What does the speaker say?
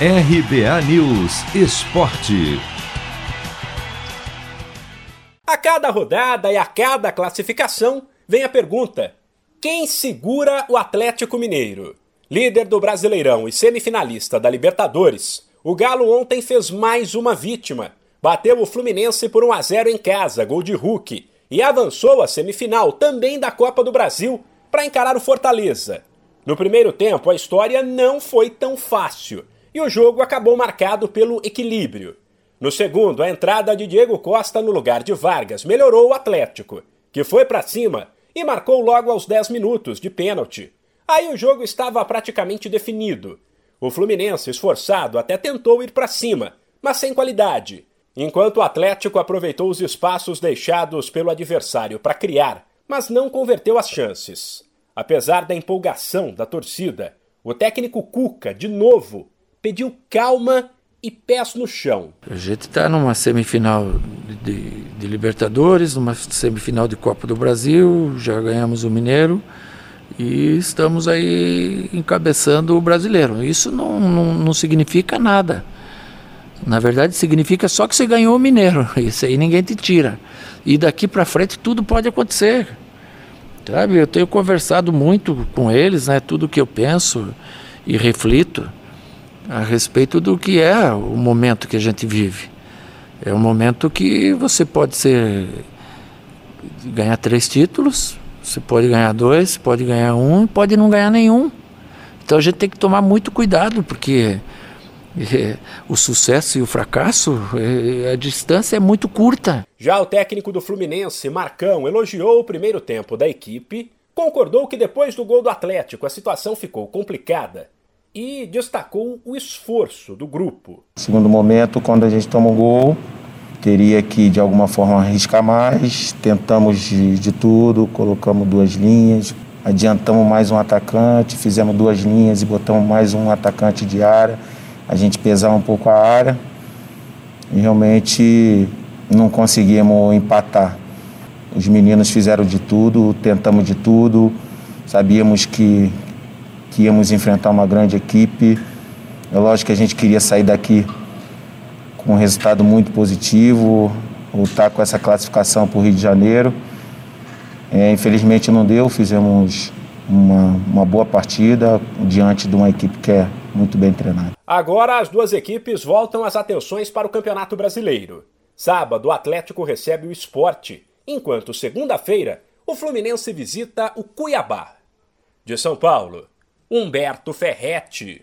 RBA News Esporte. A cada rodada e a cada classificação vem a pergunta: quem segura o Atlético Mineiro? Líder do Brasileirão e semifinalista da Libertadores, o Galo ontem fez mais uma vítima. Bateu o Fluminense por 1 a 0 em casa, gol de Hulk, e avançou à semifinal também da Copa do Brasil para encarar o Fortaleza. No primeiro tempo, a história não foi tão fácil e o jogo acabou marcado pelo equilíbrio. No segundo, a entrada de Diego Costa no lugar de Vargas melhorou o Atlético, que foi para cima e marcou logo aos 10 minutos de pênalti. Aí o jogo estava praticamente definido. O Fluminense, esforçado, até tentou ir para cima, mas sem qualidade, enquanto o Atlético aproveitou os espaços deixados pelo adversário para criar, mas não converteu as chances. Apesar da empolgação da torcida, o técnico Cuca, de novo, pediu calma e pés no chão. A gente está numa semifinal de, de, Libertadores, numa semifinal de Copa do Brasil, já ganhamos o Mineiro e estamos aí encabeçando o brasileiro. Isso não, não, não significa nada. Na verdade, significa só que você ganhou o Mineiro. Isso aí ninguém te tira. E daqui para frente tudo pode acontecer. Sabe? Eu tenho conversado muito com eles, né? Tudo que eu penso e reflito a respeito do que é o momento que a gente vive. É um momento que você pode ser ganhar três títulos, você pode ganhar dois, pode ganhar um, pode não ganhar nenhum. Então a gente tem que tomar muito cuidado, porque é, o sucesso e o fracasso, é, a distância é muito curta. Já o técnico do Fluminense, Marcão, elogiou o primeiro tempo da equipe, concordou que depois do gol do Atlético a situação ficou complicada e destacou o esforço do grupo. Segundo momento, quando a gente toma um gol, teria que de alguma forma arriscar mais. Tentamos de, de tudo, colocamos duas linhas, adiantamos mais um atacante, fizemos duas linhas e botamos mais um atacante de área. A gente pesava um pouco a área e realmente não conseguimos empatar. Os meninos fizeram de tudo, tentamos de tudo, sabíamos que, que íamos enfrentar uma grande equipe. É lógico que a gente queria sair daqui com um resultado muito positivo, voltar com essa classificação para o Rio de Janeiro. É, infelizmente não deu, fizemos uma, uma boa partida diante de uma equipe que é muito bem treinada. Agora as duas equipes voltam as atenções para o Campeonato Brasileiro. Sábado, o Atlético recebe o esporte, enquanto segunda-feira, o Fluminense visita o Cuiabá. De São Paulo, Humberto Ferretti.